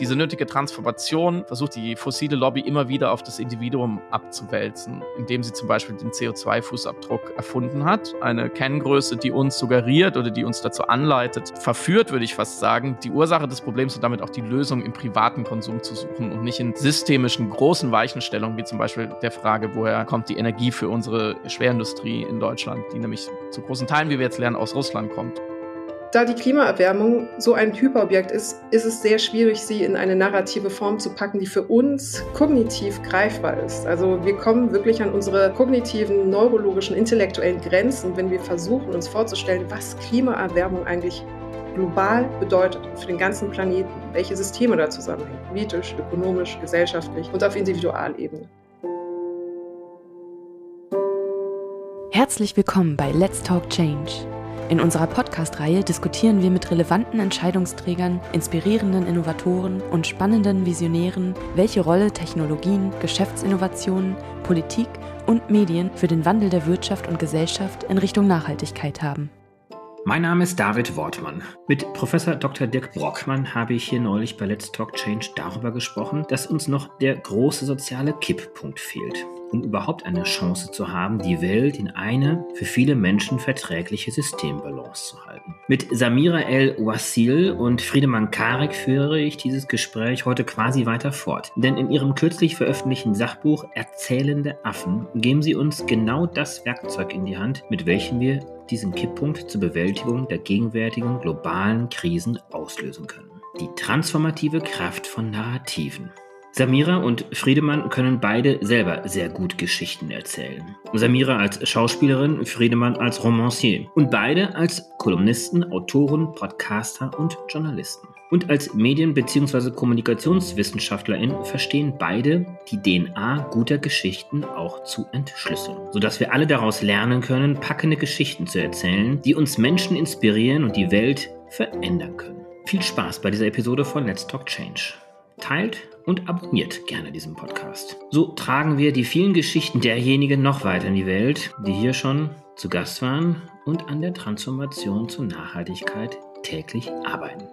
Diese nötige Transformation versucht die fossile Lobby immer wieder auf das Individuum abzuwälzen, indem sie zum Beispiel den CO2-Fußabdruck erfunden hat. Eine Kenngröße, die uns suggeriert oder die uns dazu anleitet, verführt, würde ich fast sagen, die Ursache des Problems und damit auch die Lösung im privaten Konsum zu suchen und nicht in systemischen großen Weichenstellungen, wie zum Beispiel der Frage, woher kommt die Energie für unsere Schwerindustrie in Deutschland, die nämlich zu großen Teilen, wie wir jetzt lernen, aus Russland kommt. Da die Klimaerwärmung so ein Hyperobjekt ist, ist es sehr schwierig, sie in eine narrative Form zu packen, die für uns kognitiv greifbar ist. Also wir kommen wirklich an unsere kognitiven, neurologischen, intellektuellen Grenzen, wenn wir versuchen, uns vorzustellen, was Klimaerwärmung eigentlich global bedeutet für den ganzen Planeten, welche Systeme da zusammenhängen, politisch, ökonomisch, gesellschaftlich und auf Individualebene. Herzlich willkommen bei Let's Talk Change. In unserer Podcast-Reihe diskutieren wir mit relevanten Entscheidungsträgern, inspirierenden Innovatoren und spannenden Visionären, welche Rolle Technologien, Geschäftsinnovationen, Politik und Medien für den Wandel der Wirtschaft und Gesellschaft in Richtung Nachhaltigkeit haben. Mein Name ist David Wortmann. Mit Professor Dr. Dirk Brockmann habe ich hier neulich bei Let's Talk Change darüber gesprochen, dass uns noch der große soziale Kipppunkt fehlt, um überhaupt eine Chance zu haben, die Welt in eine für viele Menschen verträgliche Systembalance zu halten. Mit Samira El Wassil und Friedemann Karek führe ich dieses Gespräch heute quasi weiter fort. Denn in ihrem kürzlich veröffentlichten Sachbuch Erzählende Affen geben sie uns genau das Werkzeug in die Hand, mit welchem wir diesen Kipppunkt zur Bewältigung der gegenwärtigen globalen Krisen auslösen können. Die transformative Kraft von Narrativen. Samira und Friedemann können beide selber sehr gut Geschichten erzählen. Samira als Schauspielerin, Friedemann als Romancier. Und beide als Kolumnisten, Autoren, Podcaster und Journalisten. Und als Medien- bzw. Kommunikationswissenschaftlerin verstehen beide die DNA guter Geschichten auch zu entschlüsseln, sodass wir alle daraus lernen können, packende Geschichten zu erzählen, die uns Menschen inspirieren und die Welt verändern können. Viel Spaß bei dieser Episode von Let's Talk Change. Teilt und abonniert gerne diesen Podcast. So tragen wir die vielen Geschichten derjenigen noch weiter in die Welt, die hier schon zu Gast waren und an der Transformation zur Nachhaltigkeit täglich arbeiten.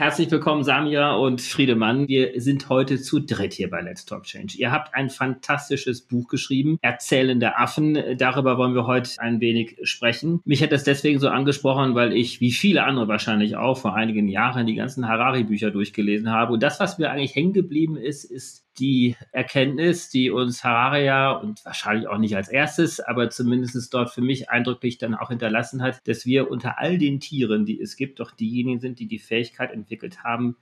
Herzlich willkommen, Samira und Friedemann. Wir sind heute zu dritt hier bei Let's Talk Change. Ihr habt ein fantastisches Buch geschrieben, Erzählende Affen. Darüber wollen wir heute ein wenig sprechen. Mich hat das deswegen so angesprochen, weil ich, wie viele andere wahrscheinlich auch, vor einigen Jahren die ganzen Harari-Bücher durchgelesen habe. Und das, was mir eigentlich hängen geblieben ist, ist die Erkenntnis, die uns Harari ja und wahrscheinlich auch nicht als erstes, aber zumindest dort für mich eindrücklich dann auch hinterlassen hat, dass wir unter all den Tieren, die es gibt, doch diejenigen sind, die die Fähigkeit entwickelt haben,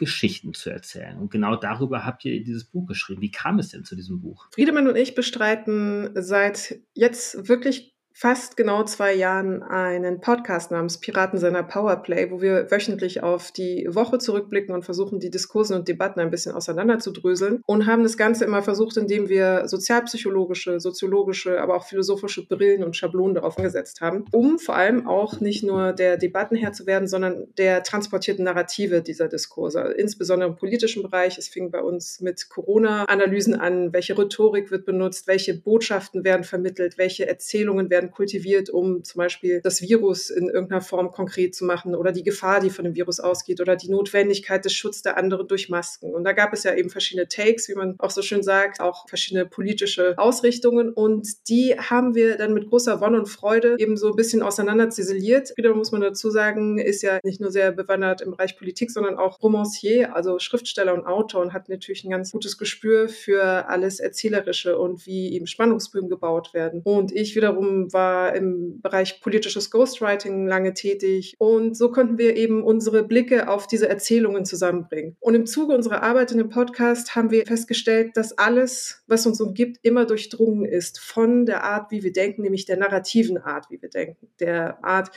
Geschichten zu erzählen. Und genau darüber habt ihr dieses Buch geschrieben. Wie kam es denn zu diesem Buch? Friedemann und ich bestreiten seit jetzt wirklich fast genau zwei Jahren einen Podcast namens Piraten seiner Powerplay, wo wir wöchentlich auf die Woche zurückblicken und versuchen, die Diskursen und Debatten ein bisschen auseinanderzudröseln und haben das Ganze immer versucht, indem wir sozialpsychologische, soziologische, aber auch philosophische Brillen und Schablonen darauf angesetzt haben, um vor allem auch nicht nur der Debatten Herr zu werden, sondern der transportierten Narrative dieser Diskurse, insbesondere im politischen Bereich. Es fing bei uns mit Corona-Analysen an, welche Rhetorik wird benutzt, welche Botschaften werden vermittelt, welche Erzählungen werden werden kultiviert, um zum Beispiel das Virus in irgendeiner Form konkret zu machen oder die Gefahr, die von dem Virus ausgeht oder die Notwendigkeit des Schutzes der anderen durch Masken. Und da gab es ja eben verschiedene Takes, wie man auch so schön sagt, auch verschiedene politische Ausrichtungen. Und die haben wir dann mit großer Wonne und Freude eben so ein bisschen auseinander ziseliert. Wieder muss man dazu sagen, ist ja nicht nur sehr bewandert im Bereich Politik, sondern auch Romancier, also Schriftsteller und Autor und hat natürlich ein ganz gutes Gespür für alles Erzählerische und wie eben Spannungsbögen gebaut werden. Und ich wiederum war im Bereich politisches Ghostwriting lange tätig. Und so konnten wir eben unsere Blicke auf diese Erzählungen zusammenbringen. Und im Zuge unserer Arbeit in dem Podcast haben wir festgestellt, dass alles, was uns umgibt, immer durchdrungen ist von der Art, wie wir denken, nämlich der narrativen Art, wie wir denken. Der Art,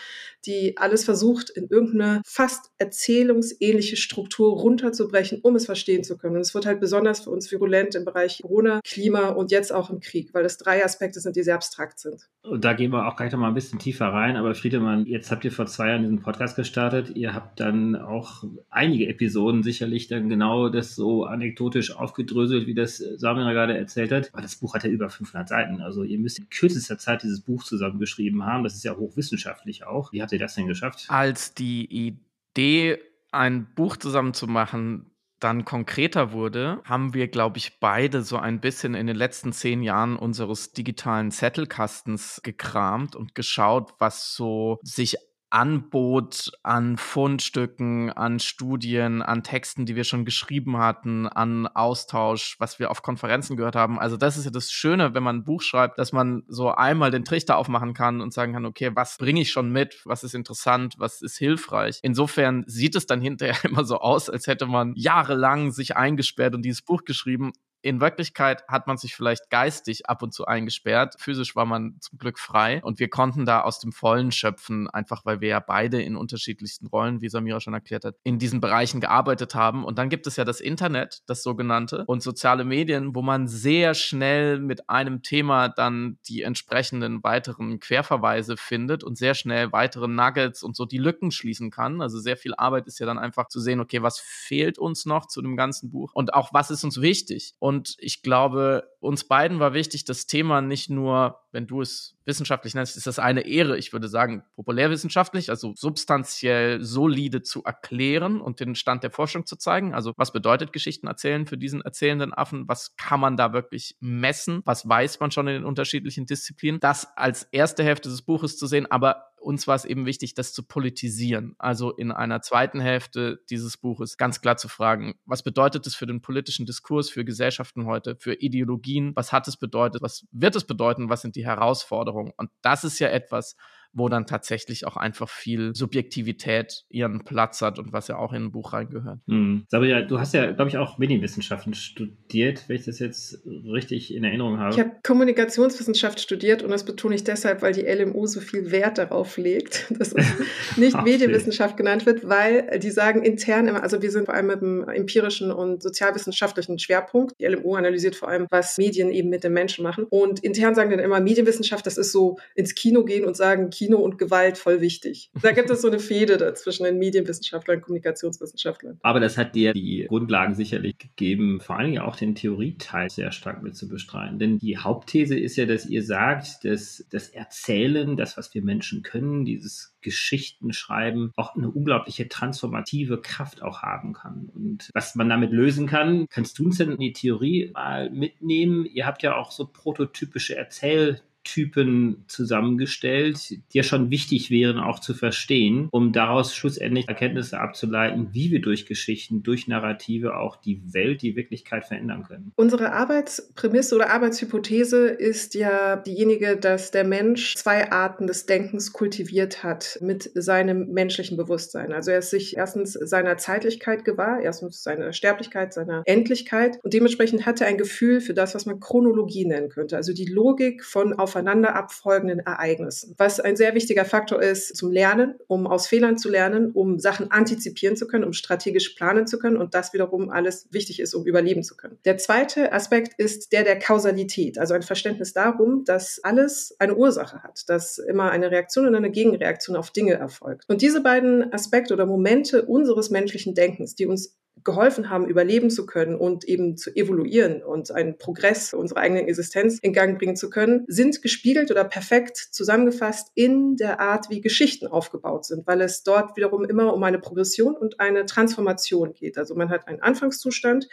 die alles versucht, in irgendeine fast erzählungsähnliche Struktur runterzubrechen, um es verstehen zu können. Und es wird halt besonders für uns virulent im Bereich Corona, Klima und jetzt auch im Krieg, weil das drei Aspekte sind, die sehr abstrakt sind. Und da gehen wir auch gleich noch mal ein bisschen tiefer rein. Aber Friedemann, jetzt habt ihr vor zwei Jahren diesen Podcast gestartet. Ihr habt dann auch einige Episoden sicherlich dann genau das so anekdotisch aufgedröselt, wie das Samira gerade erzählt hat. Aber das Buch hat ja über 500 Seiten. Also ihr müsst in kürzester Zeit dieses Buch zusammengeschrieben haben. Das ist ja hochwissenschaftlich auch. Wie habt ihr das denn geschafft? Als die Idee, ein Buch zusammen zu machen, dann konkreter wurde, haben wir, glaube ich, beide so ein bisschen in den letzten zehn Jahren unseres digitalen Zettelkastens gekramt und geschaut, was so sich Anbot an Fundstücken, an Studien, an Texten, die wir schon geschrieben hatten, an Austausch, was wir auf Konferenzen gehört haben. Also das ist ja das Schöne, wenn man ein Buch schreibt, dass man so einmal den Trichter aufmachen kann und sagen kann, okay, was bringe ich schon mit, was ist interessant, was ist hilfreich. Insofern sieht es dann hinterher immer so aus, als hätte man jahrelang sich eingesperrt und dieses Buch geschrieben in Wirklichkeit hat man sich vielleicht geistig ab und zu eingesperrt. Physisch war man zum Glück frei und wir konnten da aus dem Vollen schöpfen, einfach weil wir ja beide in unterschiedlichsten Rollen, wie Samira schon erklärt hat, in diesen Bereichen gearbeitet haben. Und dann gibt es ja das Internet, das sogenannte, und soziale Medien, wo man sehr schnell mit einem Thema dann die entsprechenden weiteren Querverweise findet und sehr schnell weitere Nuggets und so die Lücken schließen kann. Also sehr viel Arbeit ist ja dann einfach zu sehen, okay, was fehlt uns noch zu dem ganzen Buch und auch was ist uns wichtig. Und und ich glaube, uns beiden war wichtig, das Thema nicht nur, wenn du es wissenschaftlich nennst, ist das eine Ehre, ich würde sagen, populärwissenschaftlich, also substanziell solide zu erklären und den Stand der Forschung zu zeigen. Also was bedeutet Geschichten erzählen für diesen erzählenden Affen? Was kann man da wirklich messen? Was weiß man schon in den unterschiedlichen Disziplinen? Das als erste Hälfte des Buches zu sehen, aber uns war es eben wichtig, das zu politisieren. Also in einer zweiten Hälfte dieses Buches ganz klar zu fragen, was bedeutet es für den politischen Diskurs, für Gesellschaften heute, für Ideologien? Was hat es bedeutet? Was wird es bedeuten? Was sind die Herausforderungen? Und das ist ja etwas, wo dann tatsächlich auch einfach viel Subjektivität ihren Platz hat und was ja auch in ein Buch reingehört. Mhm. Sabria, du hast ja, glaube ich, auch Medienwissenschaften studiert, wenn ich das jetzt richtig in Erinnerung habe. Ich habe Kommunikationswissenschaft studiert und das betone ich deshalb, weil die LMU so viel Wert darauf legt, dass es nicht Medienwissenschaft genannt wird, weil die sagen intern immer, also wir sind vor allem mit dem empirischen und sozialwissenschaftlichen Schwerpunkt. Die LMU analysiert vor allem, was Medien eben mit den Menschen machen. Und intern sagen dann immer Medienwissenschaft, das ist so ins Kino gehen und sagen, Kino Kino und Gewalt voll wichtig. Da gibt es so eine Fehde zwischen den Medienwissenschaftlern und Kommunikationswissenschaftlern. Aber das hat dir die Grundlagen sicherlich gegeben, vor allen Dingen auch den Theorieteil sehr stark mit zu bestreiten. Denn die Hauptthese ist ja, dass ihr sagt, dass das Erzählen, das, was wir Menschen können, dieses Geschichten schreiben, auch eine unglaubliche transformative Kraft auch haben kann. Und was man damit lösen kann, kannst du uns denn in die Theorie mal mitnehmen? Ihr habt ja auch so prototypische Erzähl Typen zusammengestellt, die ja schon wichtig wären auch zu verstehen, um daraus schlussendlich Erkenntnisse abzuleiten, wie wir durch Geschichten, durch Narrative auch die Welt, die Wirklichkeit verändern können. Unsere Arbeitsprämisse oder Arbeitshypothese ist ja diejenige, dass der Mensch zwei Arten des Denkens kultiviert hat mit seinem menschlichen Bewusstsein. Also er ist sich erstens seiner Zeitlichkeit gewahr, erstens seiner Sterblichkeit, seiner Endlichkeit und dementsprechend hat er ein Gefühl für das, was man Chronologie nennen könnte, also die Logik von auf aufeinander abfolgenden Ereignissen. Was ein sehr wichtiger Faktor ist zum Lernen, um aus Fehlern zu lernen, um Sachen antizipieren zu können, um strategisch planen zu können und das wiederum alles wichtig ist, um überleben zu können. Der zweite Aspekt ist der der Kausalität, also ein Verständnis darum, dass alles eine Ursache hat, dass immer eine Reaktion und eine Gegenreaktion auf Dinge erfolgt. Und diese beiden Aspekte oder Momente unseres menschlichen Denkens, die uns geholfen haben, überleben zu können und eben zu evoluieren und einen Progress unserer eigenen Existenz in Gang bringen zu können, sind gespiegelt oder perfekt zusammengefasst in der Art, wie Geschichten aufgebaut sind, weil es dort wiederum immer um eine Progression und eine Transformation geht. Also man hat einen Anfangszustand,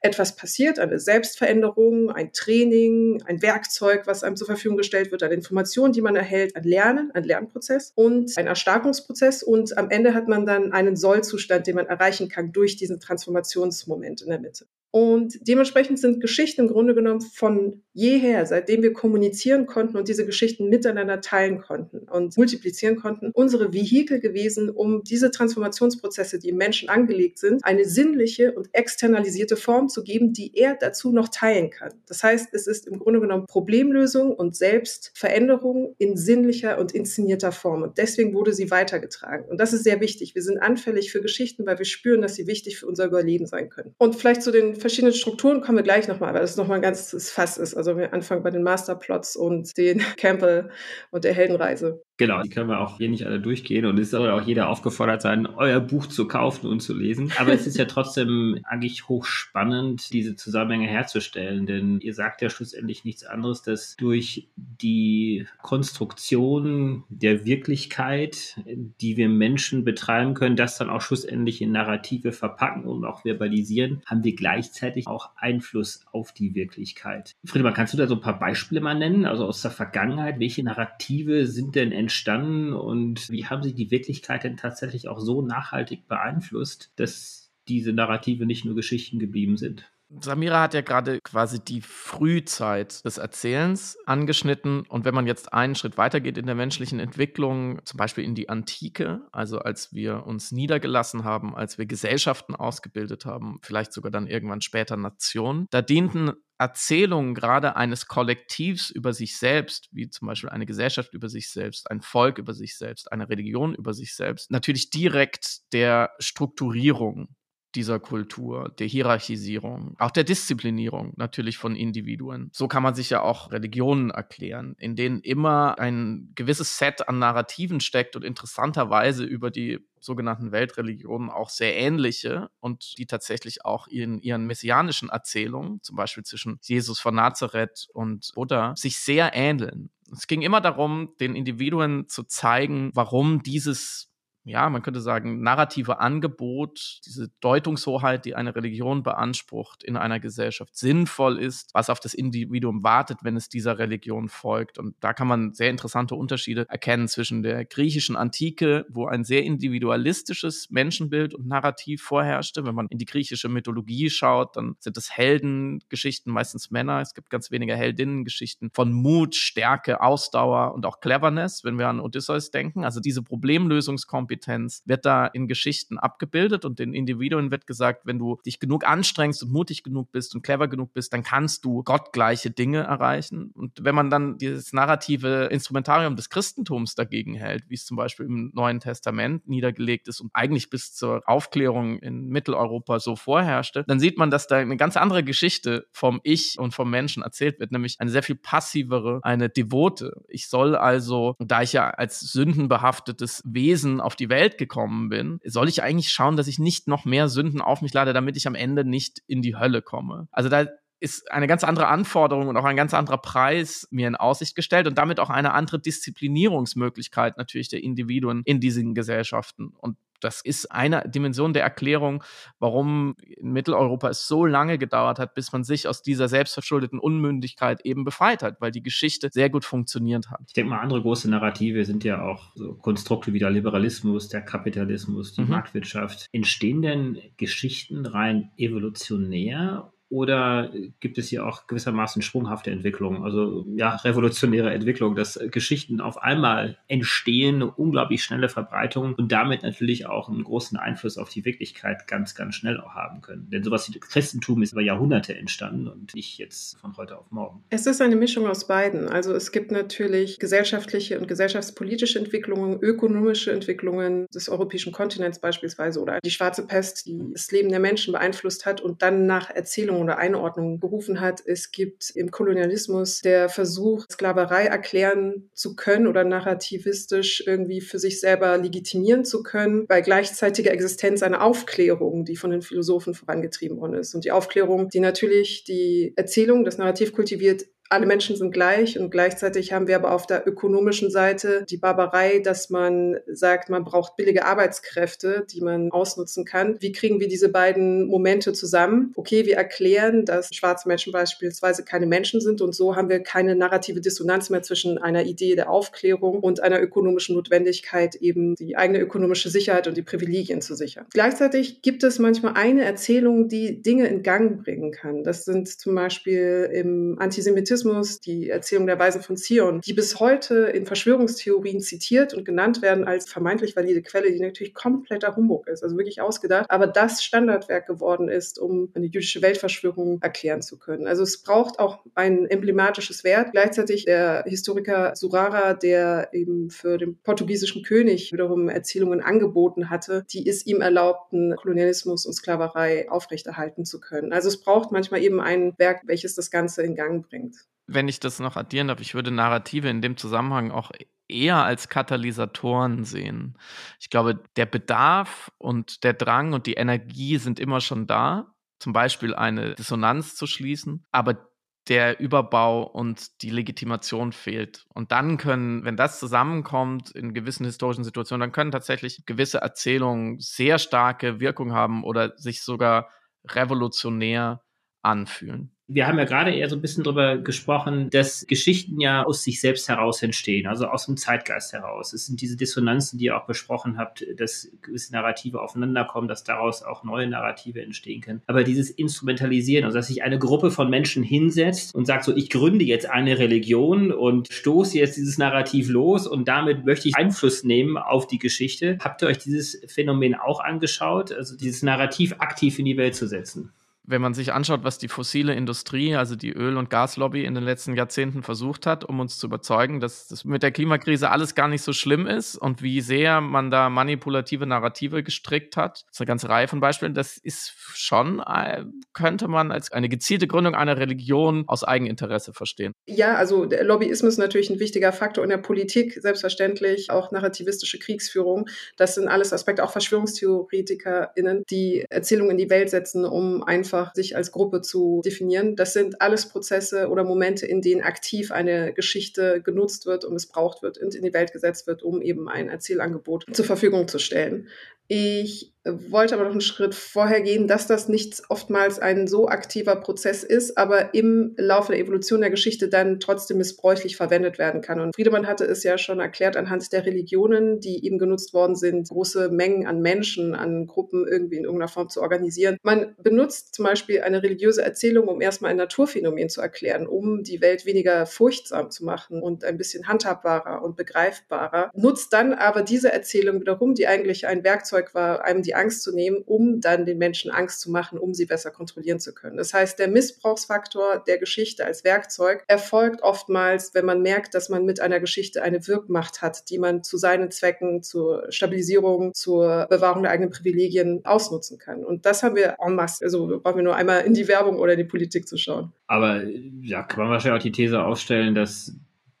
etwas passiert, eine Selbstveränderung, ein Training, ein Werkzeug, was einem zur Verfügung gestellt wird, eine Information, die man erhält, ein Lernen, ein Lernprozess und ein Erstarkungsprozess und am Ende hat man dann einen Sollzustand, den man erreichen kann durch diesen Transformationsmoment in der Mitte. Und dementsprechend sind Geschichten im Grunde genommen von jeher, seitdem wir kommunizieren konnten und diese Geschichten miteinander teilen konnten und multiplizieren konnten, unsere Vehikel gewesen, um diese Transformationsprozesse, die im Menschen angelegt sind, eine sinnliche und externalisierte Form zu geben, die er dazu noch teilen kann. Das heißt, es ist im Grunde genommen Problemlösung und Selbstveränderung in sinnlicher und inszenierter Form. Und deswegen wurde sie weitergetragen. Und das ist sehr wichtig. Wir sind anfällig für Geschichten, weil wir spüren, dass sie wichtig für unser Überleben sein können. Und vielleicht zu den verschiedenen Strukturen kommen wir gleich nochmal, weil das nochmal ein ganzes Fass ist. Also wir anfangen bei den Masterplots und den Campbell und der Heldenreise. Genau, die können wir auch hier nicht alle durchgehen und es soll auch jeder aufgefordert sein, euer Buch zu kaufen und zu lesen. Aber es ist ja trotzdem eigentlich hochspannend, diese Zusammenhänge herzustellen, denn ihr sagt ja schlussendlich nichts anderes, dass durch die Konstruktion der Wirklichkeit, die wir Menschen betreiben können, das dann auch schlussendlich in Narrative verpacken und auch verbalisieren, haben wir gleichzeitig auch Einfluss auf die Wirklichkeit. Friedemann, kannst du da so ein paar Beispiele mal nennen, also aus der Vergangenheit? Welche Narrative sind denn entstanden und wie haben sie die Wirklichkeit denn tatsächlich auch so nachhaltig beeinflusst, dass diese Narrative nicht nur Geschichten geblieben sind? Samira hat ja gerade quasi die Frühzeit des Erzählens angeschnitten. Und wenn man jetzt einen Schritt weitergeht in der menschlichen Entwicklung, zum Beispiel in die Antike, also als wir uns niedergelassen haben, als wir Gesellschaften ausgebildet haben, vielleicht sogar dann irgendwann später Nationen, da dienten Erzählungen gerade eines Kollektivs über sich selbst, wie zum Beispiel eine Gesellschaft über sich selbst, ein Volk über sich selbst, eine Religion über sich selbst, natürlich direkt der Strukturierung dieser Kultur, der Hierarchisierung, auch der Disziplinierung natürlich von Individuen. So kann man sich ja auch Religionen erklären, in denen immer ein gewisses Set an Narrativen steckt und interessanterweise über die sogenannten Weltreligionen auch sehr ähnliche und die tatsächlich auch in ihren messianischen Erzählungen, zum Beispiel zwischen Jesus von Nazareth und Buddha, sich sehr ähneln. Es ging immer darum, den Individuen zu zeigen, warum dieses ja, man könnte sagen, narrative Angebot, diese Deutungshoheit, die eine Religion beansprucht, in einer Gesellschaft sinnvoll ist, was auf das Individuum wartet, wenn es dieser Religion folgt. Und da kann man sehr interessante Unterschiede erkennen zwischen der griechischen Antike, wo ein sehr individualistisches Menschenbild und Narrativ vorherrschte. Wenn man in die griechische Mythologie schaut, dann sind es Heldengeschichten, meistens Männer. Es gibt ganz wenige Heldinnengeschichten von Mut, Stärke, Ausdauer und auch Cleverness, wenn wir an Odysseus denken. Also diese Problemlösungskompetenz Kompetenz wird da in Geschichten abgebildet und den Individuen wird gesagt, wenn du dich genug anstrengst und mutig genug bist und clever genug bist, dann kannst du gottgleiche Dinge erreichen. Und wenn man dann dieses narrative Instrumentarium des Christentums dagegen hält, wie es zum Beispiel im Neuen Testament niedergelegt ist und eigentlich bis zur Aufklärung in Mitteleuropa so vorherrschte, dann sieht man, dass da eine ganz andere Geschichte vom Ich und vom Menschen erzählt wird, nämlich eine sehr viel passivere, eine devote. Ich soll also, da ich ja als sündenbehaftetes Wesen auf die die Welt gekommen bin, soll ich eigentlich schauen, dass ich nicht noch mehr Sünden auf mich lade, damit ich am Ende nicht in die Hölle komme. Also da ist eine ganz andere Anforderung und auch ein ganz anderer Preis mir in Aussicht gestellt und damit auch eine andere Disziplinierungsmöglichkeit natürlich der Individuen in diesen Gesellschaften. Und das ist eine Dimension der Erklärung, warum in Mitteleuropa es so lange gedauert hat, bis man sich aus dieser selbstverschuldeten Unmündigkeit eben befreit hat, weil die Geschichte sehr gut funktioniert hat. Ich denke mal, andere große Narrative sind ja auch so Konstrukte wie der Liberalismus, der Kapitalismus, die mhm. Marktwirtschaft. Entstehen denn Geschichten rein evolutionär oder gibt es hier auch gewissermaßen sprunghafte Entwicklungen, also ja, revolutionäre Entwicklungen, dass Geschichten auf einmal entstehen, eine unglaublich schnelle Verbreitung und damit natürlich auch einen großen Einfluss auf die Wirklichkeit ganz, ganz schnell auch haben können. Denn sowas wie Christentum ist über Jahrhunderte entstanden und nicht jetzt von heute auf morgen. Es ist eine Mischung aus beiden. Also es gibt natürlich gesellschaftliche und gesellschaftspolitische Entwicklungen, ökonomische Entwicklungen des europäischen Kontinents beispielsweise oder die schwarze Pest, die das Leben der Menschen beeinflusst hat und dann nach Erzählungen oder Einordnung gerufen hat. Es gibt im Kolonialismus der Versuch, Sklaverei erklären zu können oder narrativistisch irgendwie für sich selber legitimieren zu können, bei gleichzeitiger Existenz einer Aufklärung, die von den Philosophen vorangetrieben worden ist. Und die Aufklärung, die natürlich die Erzählung, das Narrativ kultiviert, alle Menschen sind gleich und gleichzeitig haben wir aber auf der ökonomischen Seite die Barbarei, dass man sagt, man braucht billige Arbeitskräfte, die man ausnutzen kann. Wie kriegen wir diese beiden Momente zusammen? Okay, wir erklären, dass schwarze Menschen beispielsweise keine Menschen sind und so haben wir keine narrative Dissonanz mehr zwischen einer Idee der Aufklärung und einer ökonomischen Notwendigkeit, eben die eigene ökonomische Sicherheit und die Privilegien zu sichern. Gleichzeitig gibt es manchmal eine Erzählung, die Dinge in Gang bringen kann. Das sind zum Beispiel im Antisemitismus Antisemitismus, die Erzählung der Weisen von Zion, die bis heute in Verschwörungstheorien zitiert und genannt werden als vermeintlich valide Quelle, die natürlich kompletter Humbug ist, also wirklich ausgedacht, aber das Standardwerk geworden ist, um eine jüdische Weltverschwörung erklären zu können. Also es braucht auch ein emblematisches Wert. Gleichzeitig der Historiker Surara, der eben für den portugiesischen König wiederum Erzählungen angeboten hatte, die es ihm erlaubten, Kolonialismus und Sklaverei aufrechterhalten zu können. Also es braucht manchmal eben ein Werk, welches das Ganze in Gang bringt. Wenn ich das noch addieren darf, ich würde Narrative in dem Zusammenhang auch eher als Katalysatoren sehen. Ich glaube, der Bedarf und der Drang und die Energie sind immer schon da, zum Beispiel eine Dissonanz zu schließen, aber der Überbau und die Legitimation fehlt. Und dann können, wenn das zusammenkommt in gewissen historischen Situationen, dann können tatsächlich gewisse Erzählungen sehr starke Wirkung haben oder sich sogar revolutionär anfühlen wir haben ja gerade eher so ein bisschen darüber gesprochen, dass Geschichten ja aus sich selbst heraus entstehen, also aus dem Zeitgeist heraus. Es sind diese Dissonanzen, die ihr auch besprochen habt, dass gewisse Narrative aufeinanderkommen, dass daraus auch neue Narrative entstehen können. Aber dieses Instrumentalisieren, also dass sich eine Gruppe von Menschen hinsetzt und sagt so, ich gründe jetzt eine Religion und stoße jetzt dieses Narrativ los und damit möchte ich Einfluss nehmen auf die Geschichte. Habt ihr euch dieses Phänomen auch angeschaut, also dieses Narrativ aktiv in die Welt zu setzen? Wenn man sich anschaut, was die fossile Industrie, also die Öl- und Gaslobby in den letzten Jahrzehnten versucht hat, um uns zu überzeugen, dass das mit der Klimakrise alles gar nicht so schlimm ist und wie sehr man da manipulative Narrative gestrickt hat. Das ist eine ganze Reihe von Beispielen. Das ist schon, äh, könnte man als eine gezielte Gründung einer Religion aus Eigeninteresse verstehen. Ja, also Lobbyismus ist natürlich ein wichtiger Faktor in der Politik, selbstverständlich auch narrativistische Kriegsführung. Das sind alles Aspekte, auch VerschwörungstheoretikerInnen, die Erzählungen in die Welt setzen, um einfach einfach sich als Gruppe zu definieren. Das sind alles Prozesse oder Momente, in denen aktiv eine Geschichte genutzt wird und missbraucht wird und in die Welt gesetzt wird, um eben ein Erzählangebot zur Verfügung zu stellen. Ich wollte aber noch einen Schritt vorher gehen, dass das nicht oftmals ein so aktiver Prozess ist, aber im Laufe der Evolution der Geschichte dann trotzdem missbräuchlich verwendet werden kann. Und Friedemann hatte es ja schon erklärt anhand der Religionen, die eben genutzt worden sind, große Mengen an Menschen, an Gruppen irgendwie in irgendeiner Form zu organisieren. Man benutzt zum Beispiel eine religiöse Erzählung, um erstmal ein Naturphänomen zu erklären, um die Welt weniger furchtsam zu machen und ein bisschen handhabbarer und begreifbarer. Nutzt dann aber diese Erzählung wiederum, die eigentlich ein Werkzeug war, einem die die Angst zu nehmen, um dann den Menschen Angst zu machen, um sie besser kontrollieren zu können. Das heißt, der Missbrauchsfaktor der Geschichte als Werkzeug erfolgt oftmals, wenn man merkt, dass man mit einer Geschichte eine Wirkmacht hat, die man zu seinen Zwecken, zur Stabilisierung, zur Bewahrung der eigenen Privilegien ausnutzen kann. Und das haben wir en masse. Also brauchen wir nur einmal in die Werbung oder in die Politik zu schauen. Aber ja, kann man wahrscheinlich auch die These aufstellen, dass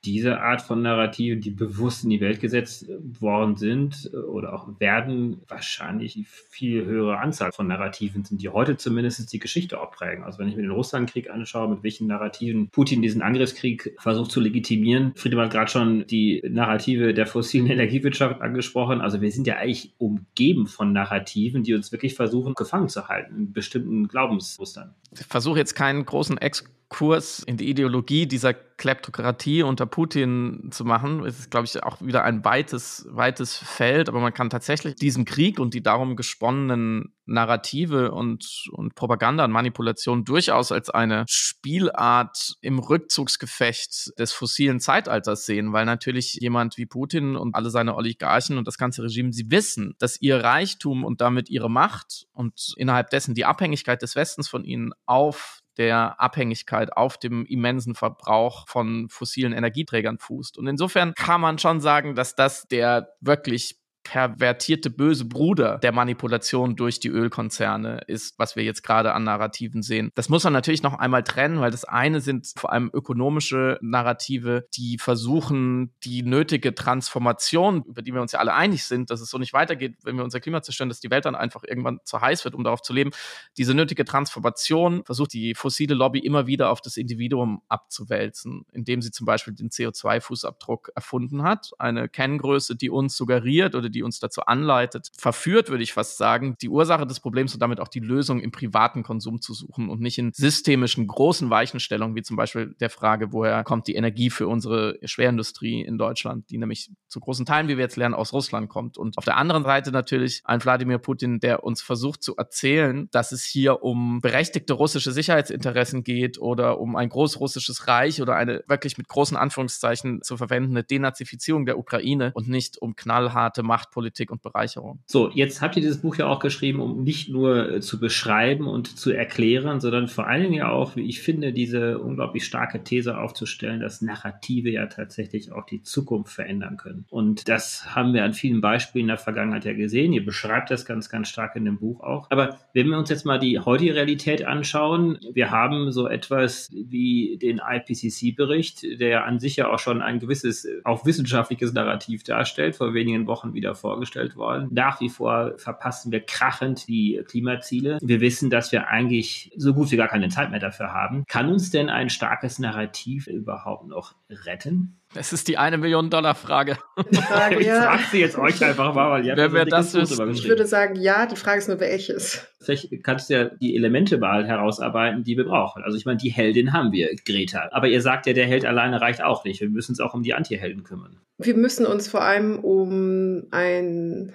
diese Art von Narrativen, die bewusst in die Welt gesetzt worden sind äh, oder auch werden, wahrscheinlich die viel höhere Anzahl von Narrativen sind, die heute zumindest die Geschichte auch prägen. Also wenn ich mir den Russlandkrieg anschaue, mit welchen Narrativen Putin diesen Angriffskrieg versucht zu legitimieren. Friedemann hat gerade schon die Narrative der fossilen Energiewirtschaft angesprochen. Also wir sind ja eigentlich umgeben von Narrativen, die uns wirklich versuchen, gefangen zu halten in bestimmten Glaubensmustern. Ich versuche jetzt keinen großen Ex Kurs in die Ideologie dieser Kleptokratie unter Putin zu machen. Ist, glaube ich, auch wieder ein weites, weites Feld, aber man kann tatsächlich diesen Krieg und die darum gesponnenen Narrative und, und Propaganda und Manipulation durchaus als eine Spielart im Rückzugsgefecht des fossilen Zeitalters sehen, weil natürlich jemand wie Putin und alle seine Oligarchen und das ganze Regime, sie wissen, dass ihr Reichtum und damit ihre Macht und innerhalb dessen die Abhängigkeit des Westens von ihnen auf der Abhängigkeit auf dem immensen Verbrauch von fossilen Energieträgern fußt. Und insofern kann man schon sagen, dass das der wirklich pervertierte böse Bruder der Manipulation durch die Ölkonzerne ist, was wir jetzt gerade an Narrativen sehen. Das muss man natürlich noch einmal trennen, weil das eine sind vor allem ökonomische Narrative, die versuchen, die nötige Transformation, über die wir uns ja alle einig sind, dass es so nicht weitergeht, wenn wir unser Klima zerstören, dass die Welt dann einfach irgendwann zu heiß wird, um darauf zu leben. Diese nötige Transformation versucht die fossile Lobby immer wieder auf das Individuum abzuwälzen, indem sie zum Beispiel den CO2-Fußabdruck erfunden hat, eine Kenngröße, die uns suggeriert oder die uns dazu anleitet, verführt, würde ich fast sagen, die Ursache des Problems und damit auch die Lösung im privaten Konsum zu suchen und nicht in systemischen großen Weichenstellungen, wie zum Beispiel der Frage, woher kommt die Energie für unsere Schwerindustrie in Deutschland, die nämlich zu großen Teilen, wie wir jetzt lernen, aus Russland kommt. Und auf der anderen Seite natürlich ein Wladimir Putin, der uns versucht zu erzählen, dass es hier um berechtigte russische Sicherheitsinteressen geht oder um ein großrussisches Reich oder eine wirklich mit großen Anführungszeichen zu verwendende Denazifizierung der Ukraine und nicht um knallharte Machtpolitik und Bereicherung. So, jetzt habt ihr dieses Buch ja auch geschrieben, um nicht nur äh, zu beschreiben und zu erklären, sondern vor allen Dingen ja auch, wie ich finde, diese unglaublich starke These aufzustellen, dass Narrative ja tatsächlich auch die Zukunft verändern können. Und das haben wir an vielen Beispielen in der Vergangenheit ja gesehen. Ihr beschreibt das ganz, ganz stark in dem Buch auch. Aber wenn wir uns jetzt mal die heutige Realität anschauen, wir haben so etwas wie den IPCC-Bericht, der an sich ja auch schon ein gewisses, auch wissenschaftliches Narrativ darstellt, vor wenigen Wochen wieder vorgestellt worden. Nach wie vor verpassen wir krachend die Klimaziele. Wir wissen, dass wir eigentlich so gut wie gar keine Zeit mehr dafür haben. Kann uns denn ein starkes Narrativ überhaupt noch retten? Es ist die eine Million Dollar Frage. Frage ich ja. frage sie jetzt euch einfach mal, weil ihr Wer habt das drüber Ich würde sagen, ja, die Frage ist nur, welches. Vielleicht kannst du ja die Elemente mal herausarbeiten, die wir brauchen. Also ich meine, die Heldin haben wir, Greta. Aber ihr sagt ja, der Held alleine reicht auch nicht. Wir müssen uns auch um die Antihelden kümmern. Wir müssen uns vor allem um ein,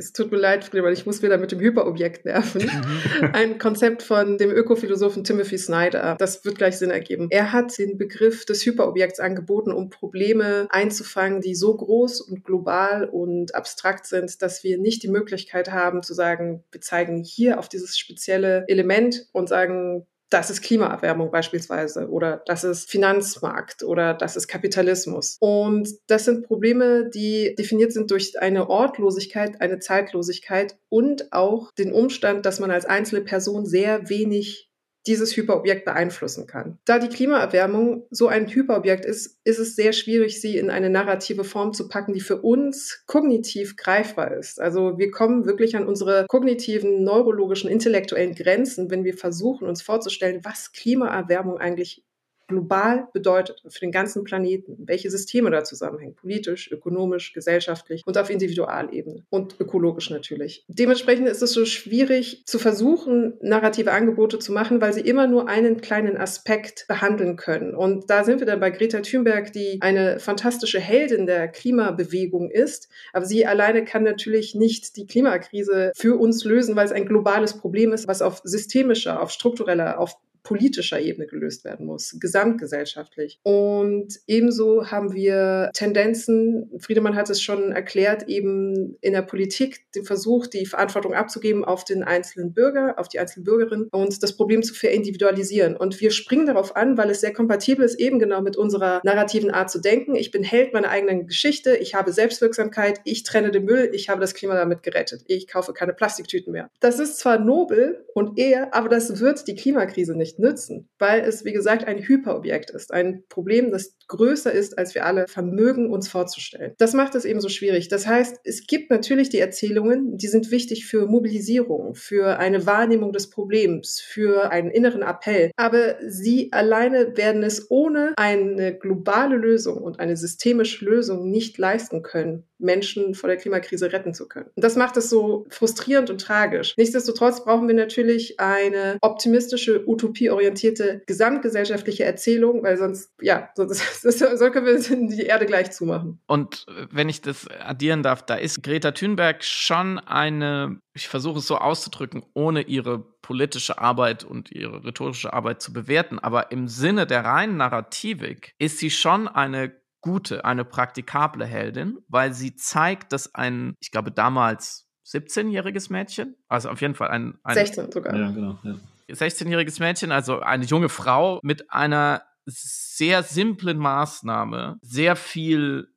es tut mir leid, aber ich muss wieder mit dem Hyperobjekt nerven, Mhm. ein Konzept von dem Ökophilosophen Timothy Snyder. Das wird gleich Sinn ergeben. Er hat den Begriff des Hyperobjekts angeboten, um Probleme einzufangen, die so groß und global und abstrakt sind, dass wir nicht die Möglichkeit haben zu sagen, wir zeigen hier auf dieses spezielle Element und sagen, das ist Klimaerwärmung beispielsweise oder das ist Finanzmarkt oder das ist Kapitalismus. Und das sind Probleme, die definiert sind durch eine Ortlosigkeit, eine Zeitlosigkeit und auch den Umstand, dass man als einzelne Person sehr wenig dieses Hyperobjekt beeinflussen kann. Da die Klimaerwärmung so ein Hyperobjekt ist, ist es sehr schwierig, sie in eine narrative Form zu packen, die für uns kognitiv greifbar ist. Also wir kommen wirklich an unsere kognitiven, neurologischen, intellektuellen Grenzen, wenn wir versuchen, uns vorzustellen, was Klimaerwärmung eigentlich global bedeutet für den ganzen Planeten, welche Systeme da zusammenhängen, politisch, ökonomisch, gesellschaftlich und auf Individualebene und ökologisch natürlich. Dementsprechend ist es so schwierig zu versuchen, narrative Angebote zu machen, weil sie immer nur einen kleinen Aspekt behandeln können. Und da sind wir dann bei Greta Thunberg, die eine fantastische Heldin der Klimabewegung ist, aber sie alleine kann natürlich nicht die Klimakrise für uns lösen, weil es ein globales Problem ist, was auf systemischer, auf struktureller, auf politischer Ebene gelöst werden muss, gesamtgesellschaftlich. Und ebenso haben wir Tendenzen, Friedemann hat es schon erklärt, eben in der Politik den Versuch, die Verantwortung abzugeben auf den einzelnen Bürger, auf die einzelne Bürgerin und das Problem zu verindividualisieren. Und wir springen darauf an, weil es sehr kompatibel ist, eben genau mit unserer narrativen Art zu denken. Ich bin Held meiner eigenen Geschichte, ich habe Selbstwirksamkeit, ich trenne den Müll, ich habe das Klima damit gerettet, ich kaufe keine Plastiktüten mehr. Das ist zwar nobel und eher, aber das wird die Klimakrise nicht nützen, weil es, wie gesagt, ein Hyperobjekt ist, ein Problem, das größer ist, als wir alle vermögen, uns vorzustellen. Das macht es eben so schwierig. Das heißt, es gibt natürlich die Erzählungen, die sind wichtig für Mobilisierung, für eine Wahrnehmung des Problems, für einen inneren Appell. Aber sie alleine werden es ohne eine globale Lösung und eine systemische Lösung nicht leisten können, Menschen vor der Klimakrise retten zu können. Und das macht es so frustrierend und tragisch. Nichtsdestotrotz brauchen wir natürlich eine optimistische, utopieorientierte, gesamtgesellschaftliche Erzählung, weil sonst, ja, sonst, sonst können wir die Erde gleich zumachen. Und wenn ich das addieren darf, da ist Greta Thunberg schon eine, ich versuche es so auszudrücken, ohne ihre politische Arbeit und ihre rhetorische Arbeit zu bewerten, aber im Sinne der reinen Narrativik ist sie schon eine gute, eine praktikable Heldin, weil sie zeigt, dass ein, ich glaube damals 17-jähriges Mädchen, also auf jeden Fall ein, ein 16 sogar. Ja, genau. Ja. 16-jähriges Mädchen, also eine junge Frau mit einer sehr simplen Maßnahme sehr viel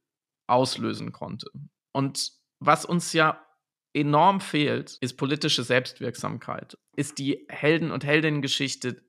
auslösen konnte. Und was uns ja enorm fehlt, ist politische Selbstwirksamkeit, ist die Helden- und Heldinnengeschichte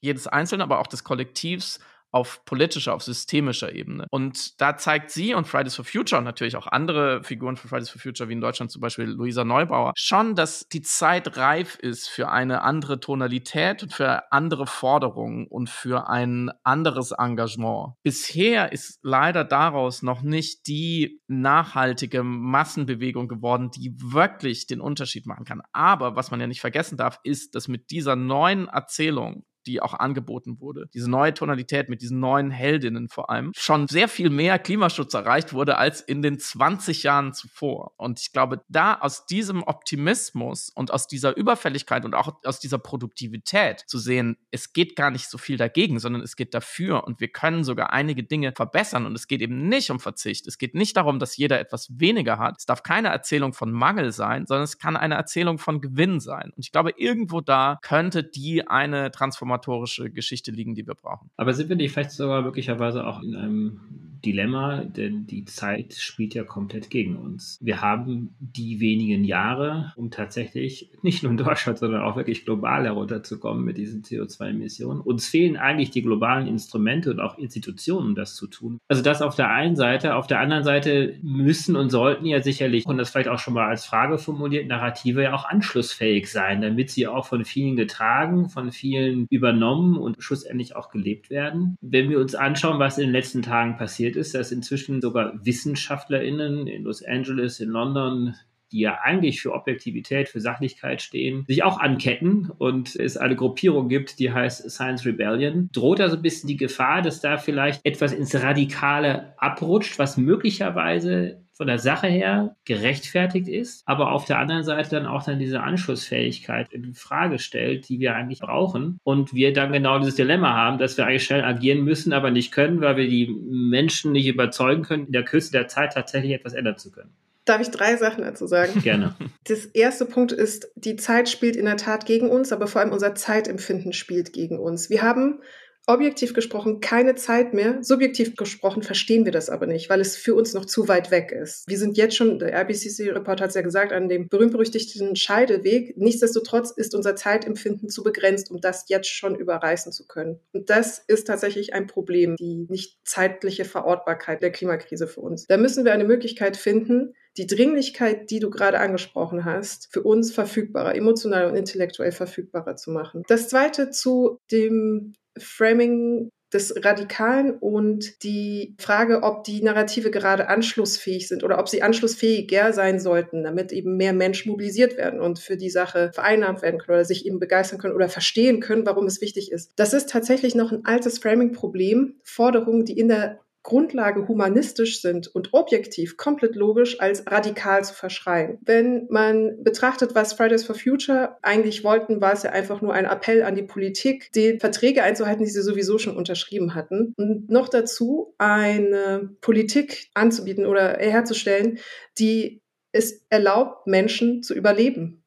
jedes Einzelnen, aber auch des Kollektivs auf politischer, auf systemischer Ebene. Und da zeigt sie und Fridays for Future und natürlich auch andere Figuren von Fridays for Future, wie in Deutschland zum Beispiel Luisa Neubauer, schon, dass die Zeit reif ist für eine andere Tonalität und für andere Forderungen und für ein anderes Engagement. Bisher ist leider daraus noch nicht die nachhaltige Massenbewegung geworden, die wirklich den Unterschied machen kann. Aber was man ja nicht vergessen darf, ist, dass mit dieser neuen Erzählung die auch angeboten wurde. Diese neue Tonalität mit diesen neuen Heldinnen vor allem. Schon sehr viel mehr Klimaschutz erreicht wurde als in den 20 Jahren zuvor. Und ich glaube, da aus diesem Optimismus und aus dieser Überfälligkeit und auch aus dieser Produktivität zu sehen, es geht gar nicht so viel dagegen, sondern es geht dafür und wir können sogar einige Dinge verbessern. Und es geht eben nicht um Verzicht. Es geht nicht darum, dass jeder etwas weniger hat. Es darf keine Erzählung von Mangel sein, sondern es kann eine Erzählung von Gewinn sein. Und ich glaube, irgendwo da könnte die eine Transformation transformatorische Geschichte liegen, die wir brauchen. Aber sind wir nicht vielleicht sogar möglicherweise auch in einem Dilemma, denn die Zeit spielt ja komplett gegen uns. Wir haben die wenigen Jahre, um tatsächlich nicht nur in Deutschland, sondern auch wirklich global herunterzukommen mit diesen CO2-Emissionen. Uns fehlen eigentlich die globalen Instrumente und auch Institutionen, um das zu tun. Also das auf der einen Seite. Auf der anderen Seite müssen und sollten ja sicherlich, und das vielleicht auch schon mal als Frage formuliert, Narrative ja auch anschlussfähig sein, damit sie auch von vielen getragen, von vielen übernommen und schlussendlich auch gelebt werden. Wenn wir uns anschauen, was in den letzten Tagen passiert ist, dass inzwischen sogar WissenschaftlerInnen in Los Angeles, in London, die ja eigentlich für Objektivität, für Sachlichkeit stehen, sich auch anketten und es eine Gruppierung gibt, die heißt Science Rebellion. Droht da so ein bisschen die Gefahr, dass da vielleicht etwas ins Radikale abrutscht, was möglicherweise von der Sache her gerechtfertigt ist, aber auf der anderen Seite dann auch dann diese Anschlussfähigkeit in Frage stellt, die wir eigentlich brauchen. Und wir dann genau dieses Dilemma haben, dass wir eigentlich schnell agieren müssen, aber nicht können, weil wir die Menschen nicht überzeugen können, in der Kürze der Zeit tatsächlich etwas ändern zu können. Darf ich drei Sachen dazu sagen? Gerne. Das erste Punkt ist, die Zeit spielt in der Tat gegen uns, aber vor allem unser Zeitempfinden spielt gegen uns. Wir haben objektiv gesprochen keine Zeit mehr. Subjektiv gesprochen verstehen wir das aber nicht, weil es für uns noch zu weit weg ist. Wir sind jetzt schon, der RBCC-Report hat es ja gesagt, an dem berühmt-berüchtigten Scheideweg. Nichtsdestotrotz ist unser Zeitempfinden zu begrenzt, um das jetzt schon überreißen zu können. Und das ist tatsächlich ein Problem, die nicht zeitliche Verortbarkeit der Klimakrise für uns. Da müssen wir eine Möglichkeit finden, die Dringlichkeit, die du gerade angesprochen hast, für uns verfügbarer, emotional und intellektuell verfügbarer zu machen. Das zweite zu dem Framing des Radikalen und die Frage, ob die Narrative gerade anschlussfähig sind oder ob sie anschlussfähiger sein sollten, damit eben mehr Menschen mobilisiert werden und für die Sache vereinnahmt werden können oder sich eben begeistern können oder verstehen können, warum es wichtig ist. Das ist tatsächlich noch ein altes Framing-Problem. Forderungen, die in der Grundlage humanistisch sind und objektiv komplett logisch als radikal zu verschreien. Wenn man betrachtet, was Fridays for Future eigentlich wollten, war es ja einfach nur ein Appell an die Politik, die Verträge einzuhalten, die sie sowieso schon unterschrieben hatten. Und noch dazu eine Politik anzubieten oder herzustellen, die es erlaubt, Menschen zu überleben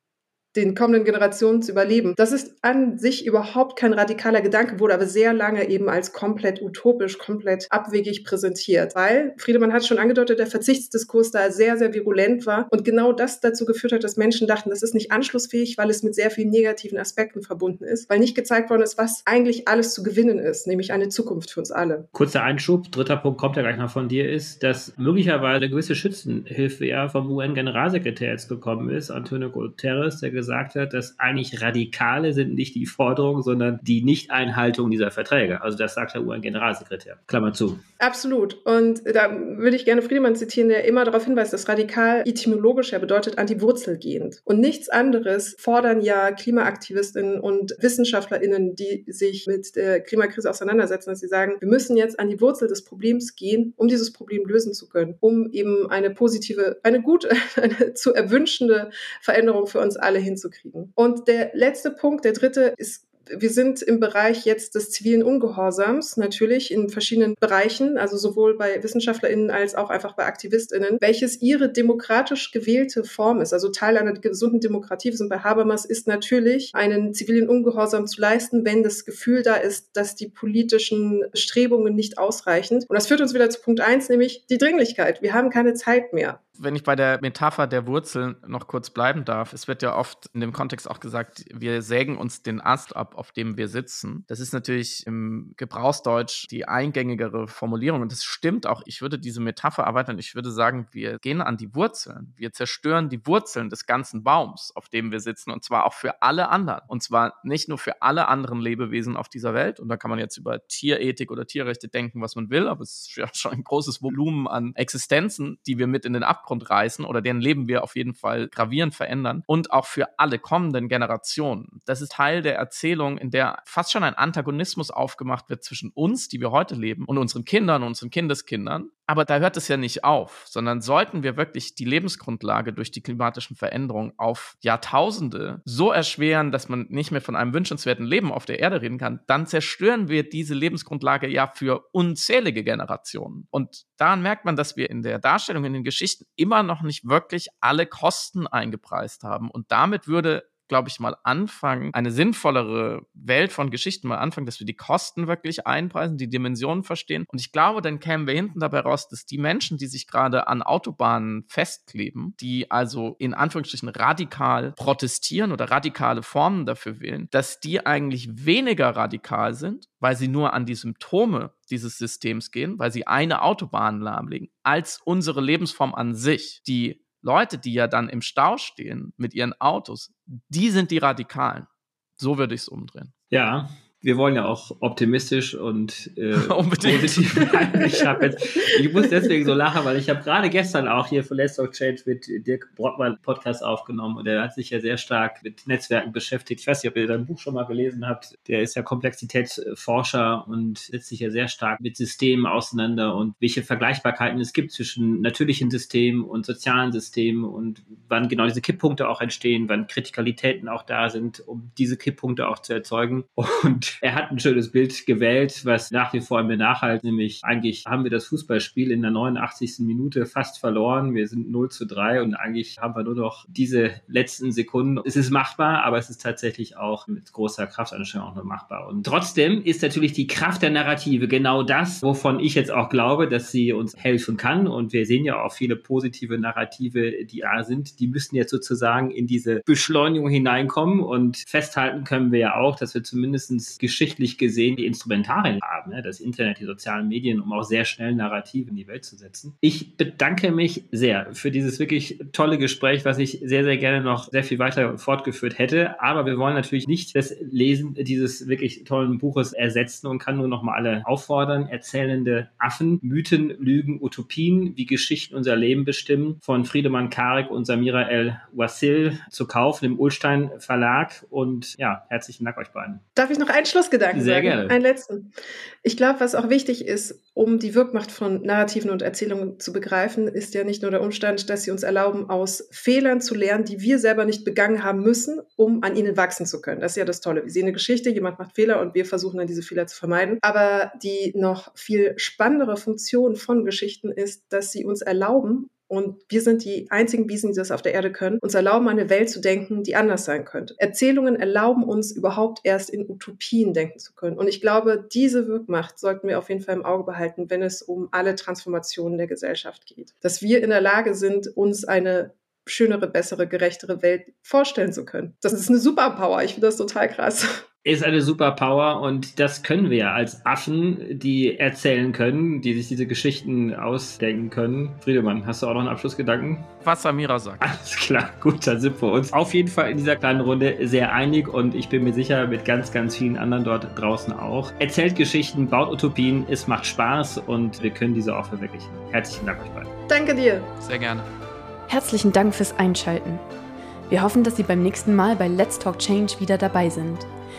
den kommenden Generationen zu überleben. Das ist an sich überhaupt kein radikaler Gedanke, wurde aber sehr lange eben als komplett utopisch, komplett abwegig präsentiert, weil Friedemann hat schon angedeutet, der Verzichtsdiskurs da sehr, sehr virulent war und genau das dazu geführt hat, dass Menschen dachten, das ist nicht anschlussfähig, weil es mit sehr vielen negativen Aspekten verbunden ist, weil nicht gezeigt worden ist, was eigentlich alles zu gewinnen ist, nämlich eine Zukunft für uns alle. Kurzer Einschub, dritter Punkt kommt ja gleich noch von dir, ist, dass möglicherweise eine gewisse Schützenhilfe ja vom UN-Generalsekretär jetzt gekommen ist, Antonio Guterres, der gesagt hat, dass eigentlich Radikale sind nicht die Forderung, sondern die Nichteinhaltung dieser Verträge. Also das sagt der UN-Generalsekretär. Klammer zu. Absolut. Und da würde ich gerne Friedemann zitieren, der immer darauf hinweist, dass radikal etymologisch ja bedeutet an die Wurzel gehend. Und nichts anderes fordern ja Klimaaktivistinnen und WissenschaftlerInnen, die sich mit der Klimakrise auseinandersetzen, dass sie sagen, wir müssen jetzt an die Wurzel des Problems gehen, um dieses Problem lösen zu können, um eben eine positive, eine gute, eine zu erwünschende Veränderung für uns alle hinzukriegen. Und der letzte Punkt, der dritte, ist wir sind im Bereich jetzt des zivilen Ungehorsams natürlich in verschiedenen Bereichen, also sowohl bei WissenschaftlerInnen als auch einfach bei AktivistInnen, welches ihre demokratisch gewählte Form ist. Also Teil einer gesunden Demokratie, wir sind bei Habermas, ist natürlich einen zivilen Ungehorsam zu leisten, wenn das Gefühl da ist, dass die politischen Strebungen nicht ausreichen. Und das führt uns wieder zu Punkt eins, nämlich die Dringlichkeit. Wir haben keine Zeit mehr wenn ich bei der Metapher der Wurzeln noch kurz bleiben darf, es wird ja oft in dem Kontext auch gesagt, wir sägen uns den Ast ab, auf dem wir sitzen. Das ist natürlich im Gebrauchsdeutsch die eingängigere Formulierung und das stimmt auch. Ich würde diese Metapher erweitern. Ich würde sagen, wir gehen an die Wurzeln. Wir zerstören die Wurzeln des ganzen Baums, auf dem wir sitzen und zwar auch für alle anderen. Und zwar nicht nur für alle anderen Lebewesen auf dieser Welt. Und da kann man jetzt über Tierethik oder Tierrechte denken, was man will, aber es ist ja schon ein großes Volumen an Existenzen, die wir mit in den Abgrund reißen oder deren Leben wir auf jeden Fall gravierend verändern und auch für alle kommenden Generationen. Das ist Teil der Erzählung, in der fast schon ein Antagonismus aufgemacht wird zwischen uns, die wir heute leben, und unseren Kindern unseren Kindeskindern. Aber da hört es ja nicht auf, sondern sollten wir wirklich die Lebensgrundlage durch die klimatischen Veränderungen auf Jahrtausende so erschweren, dass man nicht mehr von einem wünschenswerten Leben auf der Erde reden kann, dann zerstören wir diese Lebensgrundlage ja für unzählige Generationen. Und daran merkt man, dass wir in der Darstellung, in den Geschichten immer noch nicht wirklich alle Kosten eingepreist haben. Und damit würde glaube ich, mal anfangen, eine sinnvollere Welt von Geschichten mal anfangen, dass wir die Kosten wirklich einpreisen, die Dimensionen verstehen. Und ich glaube, dann kämen wir hinten dabei raus, dass die Menschen, die sich gerade an Autobahnen festkleben, die also in Anführungsstrichen radikal protestieren oder radikale Formen dafür wählen, dass die eigentlich weniger radikal sind, weil sie nur an die Symptome dieses Systems gehen, weil sie eine Autobahn lahmlegen, als unsere Lebensform an sich, die Leute, die ja dann im Stau stehen mit ihren Autos, die sind die Radikalen. So würde ich es umdrehen. Ja, wir wollen ja auch optimistisch und äh, positiv bleiben. Ich, jetzt, ich muss deswegen so lachen, weil ich habe gerade gestern auch hier für Let's Talk Change mit Dirk Brockmann Podcast aufgenommen und der hat sich ja sehr stark mit Netzwerken beschäftigt. Ich weiß nicht, ob ihr dein Buch schon mal gelesen habt. Der ist ja Komplexitätsforscher und setzt sich ja sehr stark mit Systemen auseinander und welche Vergleichbarkeiten es gibt zwischen natürlichen Systemen und sozialen Systemen und wann genau diese Kipppunkte auch entstehen, wann Kritikalitäten auch da sind, um diese Kipppunkte auch zu erzeugen. Und er hat ein schönes Bild gewählt, was nach wie vor mir nachhalt, nämlich eigentlich haben wir das Fußballspiel in der 89. Minute fast verloren. Wir sind 0 zu 3 und eigentlich haben wir nur noch diese letzten Sekunden. Es ist machbar, aber es ist tatsächlich auch mit großer Kraftanstrengung auch nur machbar. Und trotzdem ist natürlich die Kraft der Narrative genau das, wovon ich jetzt auch glaube, dass sie uns helfen kann. Und wir sehen ja auch viele positive Narrative, die da sind. Die müssen jetzt sozusagen in diese Beschleunigung hineinkommen und festhalten können wir ja auch, dass wir zumindest geschichtlich gesehen die Instrumentarien haben, ne? das Internet, die sozialen Medien, um auch sehr schnell Narrative in die Welt zu setzen. Ich bedanke mich sehr für dieses wirklich tolle Gespräch, was ich sehr, sehr gerne noch sehr viel weiter fortgeführt hätte. Aber wir wollen natürlich nicht das Lesen dieses wirklich tollen Buches ersetzen und kann nur noch mal alle auffordern. Erzählende Affen, Mythen, Lügen, Utopien, wie Geschichten unser Leben bestimmen, von Friedemann Karik und Samira El Wassil zu kaufen im Ulstein Verlag. Und ja, herzlichen Dank euch beiden. Darf ich noch ein Schlussgedanken Sehr sagen. gerne. Einen letzten. Ich glaube, was auch wichtig ist, um die Wirkmacht von Narrativen und Erzählungen zu begreifen, ist ja nicht nur der Umstand, dass sie uns erlauben, aus Fehlern zu lernen, die wir selber nicht begangen haben müssen, um an ihnen wachsen zu können. Das ist ja das Tolle. Wir sehen eine Geschichte, jemand macht Fehler und wir versuchen dann diese Fehler zu vermeiden. Aber die noch viel spannendere Funktion von Geschichten ist, dass sie uns erlauben, und wir sind die einzigen Wiesen, die das auf der Erde können, uns erlauben, eine Welt zu denken, die anders sein könnte. Erzählungen erlauben uns überhaupt erst in Utopien denken zu können. Und ich glaube, diese Wirkmacht sollten wir auf jeden Fall im Auge behalten, wenn es um alle Transformationen der Gesellschaft geht. Dass wir in der Lage sind, uns eine schönere, bessere, gerechtere Welt vorstellen zu können. Das ist eine Superpower. Ich finde das total krass ist eine Superpower und das können wir als Affen, die erzählen können, die sich diese Geschichten ausdenken können. Friedemann, hast du auch noch einen Abschlussgedanken? Was Samira sagt. Alles klar, gut, dann sind wir uns auf jeden Fall in dieser kleinen Runde sehr einig und ich bin mir sicher, mit ganz, ganz vielen anderen dort draußen auch. Erzählt Geschichten, baut Utopien, es macht Spaß und wir können diese auch verwirklichen. Herzlichen Dank euch beiden. Danke dir. Sehr gerne. Herzlichen Dank fürs Einschalten. Wir hoffen, dass Sie beim nächsten Mal bei Let's Talk Change wieder dabei sind.